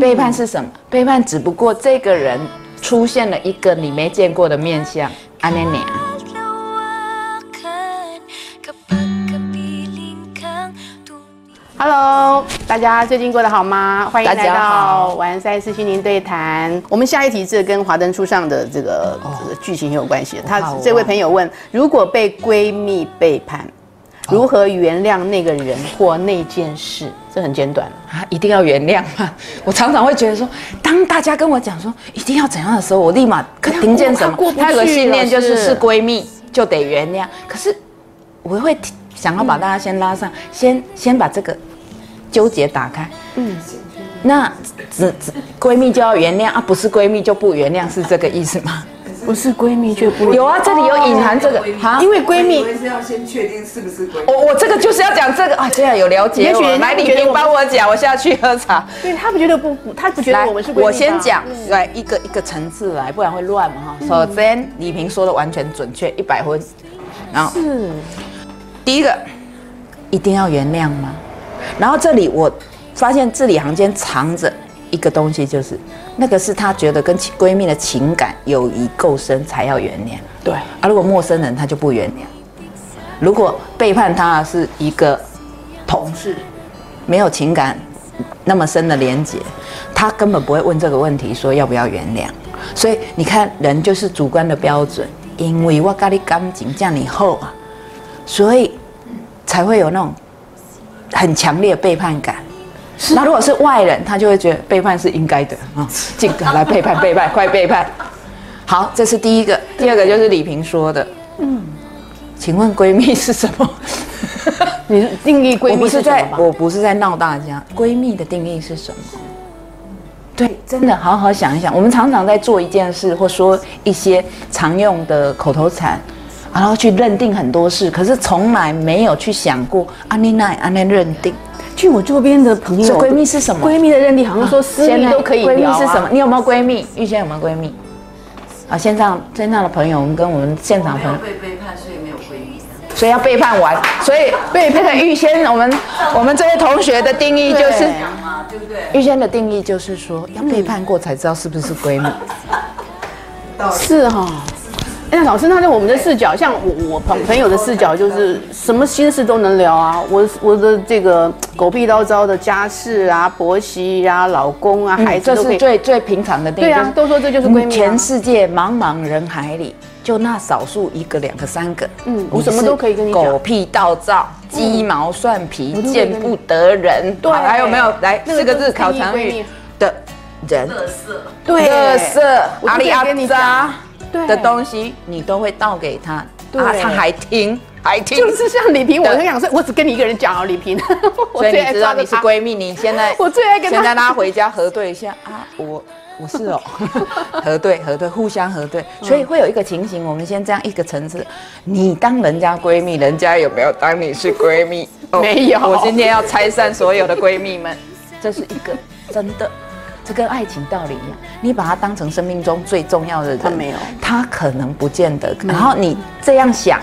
背叛是什么？背叛只不过这个人出现了一个你没见过的面相，安妮妮。Lawakan kapag kapiling kang tumingin Hello，大家最近过得好吗？欢迎大家来到好完赛四心灵对谈。我们下一题是跟华灯初上的这个、这个剧情很有关系的。他这位朋友问：如果被闺蜜背叛，如何原谅那个人或那件事？这很简短。啊，一定要原谅吗？我常常会觉得说，当大家跟我讲说一定要怎样的时候，我立马可听见什么他有个信念就是是闺蜜就得原谅。可是我会提想要把大家先拉上，先先把这个纠结打开。嗯，那只只闺蜜就要原谅啊，不是闺蜜就不原谅，是这个意思吗？不是闺蜜就不有啊，这里有隐含这个啊，因为闺蜜以为是要先确定是不是闺蜜。我我这个就是要讲这个啊，这样有了解也许来，李萍觉得我们帮我讲，我下去喝茶。对他不觉得不，他不觉得，我们是闺蜜我先讲，来一个一个层次来，不然会乱嘛哈。首先，李平说的完全准确，一百分。然后是第一个，一定要原谅吗？然后这里我发现字里行间藏着一个东西，就是那个是她觉得跟其闺蜜的情感友谊够深才要原谅对，啊。如果陌生人，她就不原谅。如果背叛她是一个同事，没有情感那么深的连结，她根本不会问这个问题，说要不要原谅。所以你看，人就是主观的标准，因为我跟你感情这样你后啊，所以才会有那种很强烈的背叛感。那如果是外人，他就会觉得背叛是应该的啊，尽可来背叛背叛，快背叛。好，这是第一个，第二个就是李萍说的，嗯，请问闺蜜是什么？你定义闺蜜是什么？我不是在闹大家，闺蜜的定义是什么？对，真的好好想一想。我们常常在做一件事，或说一些常用的口头禅，然后去认定很多事，可是从来没有去想过安妮奈安妮认定。据我周边的朋友，闺蜜是什么闺蜜的认定好像说私密都可以闺蜜聊啊是什么？你有没有闺蜜？玉仙有没有闺蜜？啊，线上线上的朋友，我们跟我们现场朋友，被背叛，所以没有闺蜜。所以要背叛完，所以背叛的玉仙，我们我们这位同学的定义就是。对嘛，对不对？玉仙的定义就是说，要背叛过才知道是不是闺蜜。是哈、哎那老师，那在我们的视角，像我我朋朋友的视角，就是什么心事都能聊啊。我我的这个狗屁叨叨的家事啊、婆媳啊、老公啊、孩子这是都可以。最最平常的。对啊都说这就是闺蜜啊全世界茫茫人海里，就那少数一个、两个、三个，嗯我什么都可以跟你讲狗屁倒灶、鸡毛蒜皮、见不得人。对好还有没有来那个四个字就是考常语的人？对垃圾、我就可以阿里阿扎的东西，你都会倒给他，对。啊，他还听，还听，就是像李萍，我对。就想说，我只跟你一个人讲哦，李萍。我所以最你知道你是闺蜜，你现在 我最爱跟她现在拉回家核对一下啊，我我是哦，核对核对，互相核对，所以会有一个情形，我们先这样一个层次，你当人家闺蜜，人家有没有当你是闺蜜？哦没有。我今天要拆散所有的闺蜜们，这是一个真的。这跟爱情道理一样，你把他当成生命中最重要的人，他没有他可能不见得。然后你这样想，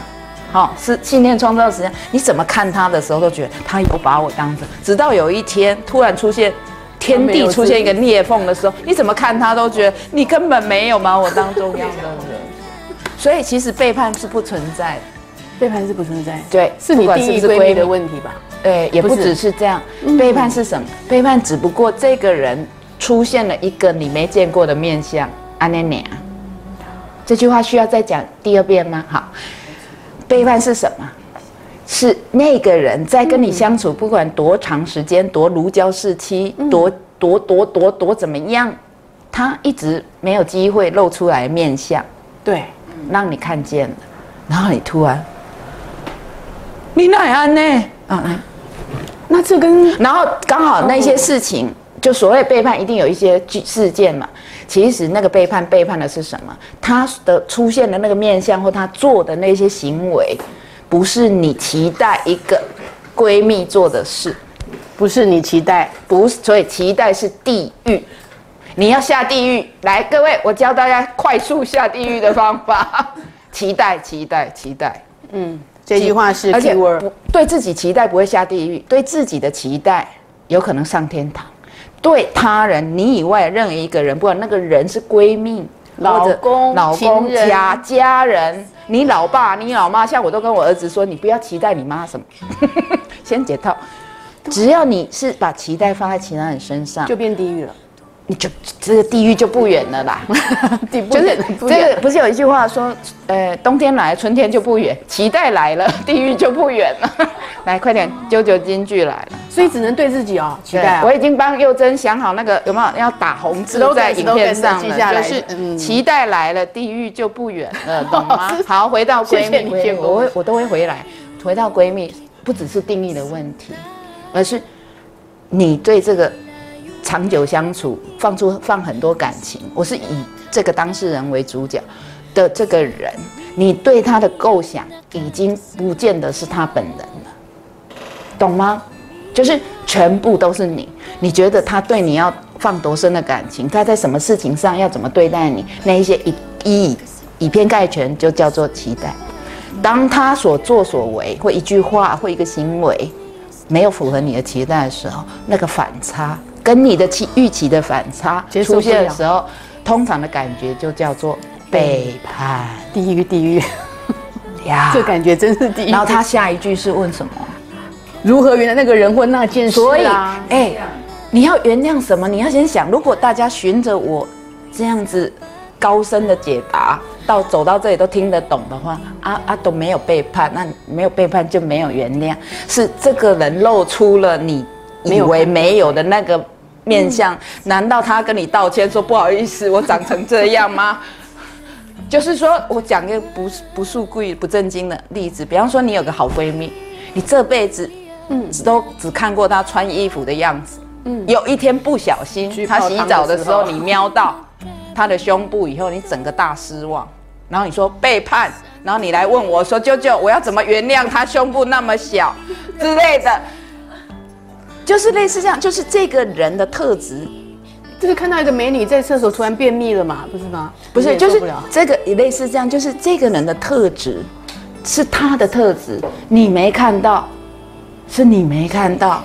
好、是信念创造实际。你怎么看他的时候，都觉得他有把我当成，直到有一天突然出现天地出现一个裂缝的时候，你怎么看他都觉得你根本没有把我当重要的人。所以其实背叛是不存在的，背叛是不存在，对是你定义闺蜜的问题吧？对，也不只是这样。背叛是什么？背叛只不过这个人出现了一个你没见过的面相，安妮妮啊。这句话需要再讲第二遍吗？好，背叛是什么？是那个人在跟你相处，不管多长时间，多如胶似漆，多多多多多怎么样，他一直没有机会露出来面相，对，让你看见了，然后你突然，你哪安呢？啊，来那这跟然后刚好那些事情，就所谓背叛，一定有一些事件嘛。其实那个背叛背叛的是什么？他的出现的那个面相或他做的那些行为，不是你期待一个闺蜜做的事，不是你期待，不是，所以期待是地狱。你要下地狱，来，各位，我教大家快速下地狱的方法。期待，期待，期待。嗯，这句话是而且对自己期待不会下地狱，对自己的期待有可能上天堂，对他人你以外任何一个人，不管那个人是闺蜜、老公老公、家家人，你老爸、你老妈，像我都跟我儿子说，你不要期待你妈什么，先解套。只要你是把期待放在其他人身上，就变地狱了，你就这个地狱就不远了啦。就是不这个不是有一句话说，呃，冬天来，春天就不远；期待来了，地狱就不远了。来，快点，九九金句来了。所以只能对自己哦，期待啊我。已经帮佑珍想好那个有没有要打红字在影片上就是嗯期待来了，地狱就不远了，懂吗？好，回到闺谢谢你蜜，我会我都会回来。回到闺蜜，不只是定义的问题，而是你对这个长久相处放出放很多感情。我是以这个当事人为主角的这个人，你对他的构想已经不见得是他本人了，懂吗？就是全部都是你，你觉得他对你要放多深的感情，他在什么事情上要怎么对待你，那一些一一以偏概全，就叫做期待。当他所作所为或一句话或一个行为没有符合你的期待的时候，那个反差跟你的期预期的反差出现的时候，通常的感觉就叫做背叛地狱地狱，呀。这感觉真是地狱。然后他下一句是问什么？如何原来那个人或那件事所以，啊？哎、你要原谅什么？你要先想，如果大家循着我这样子高深的解答，到走到这里都听得懂的话，啊啊都没有背叛，那没有背叛就没有原谅，是这个人露出了你以为没有的那个面相，难道他跟你道歉说不好意思，我长成这样吗？就是说我讲一个不不富贵不正经的例子，比方说你有个好闺蜜，你这辈子嗯。都只看过他穿衣服的样子，嗯，有一天不小心他洗澡的时候。你瞄到他的胸部以后，你整个大失望，然后你说背叛，然后你来问我说舅舅我要怎么原谅他胸部那么小？之类的，就是类似这样，就是这个人的特质。就是看到一个美女在厕所突然便秘了嘛，不是吗？不是，就是这个也类似这样，就是这个人的特质是他的特质，你没看到，是你没看到，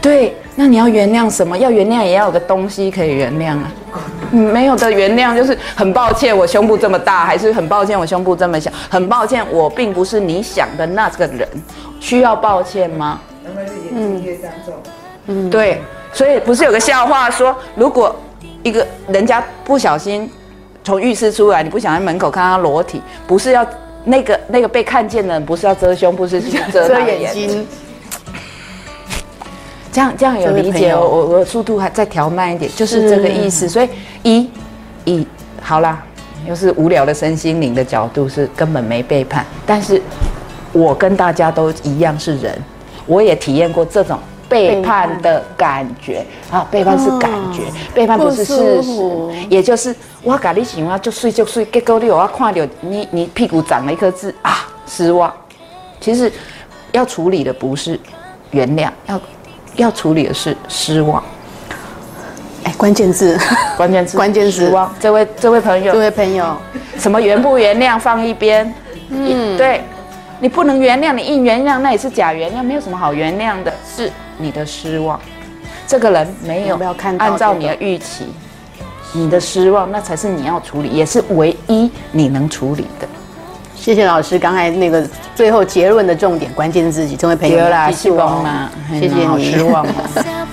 对，那你要原谅什么？要原谅也要有个东西可以原谅啊。嗯没有的原谅就是很抱歉，我胸部这么大，还是很抱歉我胸部这么小，很抱歉我并不是你想的那个人，需要抱歉吗？难怪是眼睛越张重。对，所以不是有个笑话说，如果一个人家不小心从浴室出来，你不想在门口看他裸体，不是要那个那个被看见的人，不是要遮胸部，是遮眼睛，这样这样有理解？哦我我我速度还再调慢一点，就是这个意思。所以一一好啦，又是无聊的身心灵的角度是根本没背叛，但是我跟大家都一样是人，我也体验过这种。背叛的感觉啊，背叛是感觉，背叛不是事实，也就是我跟你喜欢就睡就睡，结果你有要看到你你屁股长了一颗痣啊，失望。其实要处理的不是原谅，要要处理的是失望。哎，关键字，关键字关键字失望。这位这位朋友这，位朋友，什么原不原谅放一边，嗯，对，你不能原谅，你硬原谅那也是假原谅，没有什么好原谅的，是你的失望。这个人没有按照你的预期，你的失望那才是你要处理，也是唯一你能处理的。谢谢老师，刚才那个最后结论的重点关键字，这位朋友对啦，记住哦失望啦，谢谢你，好失望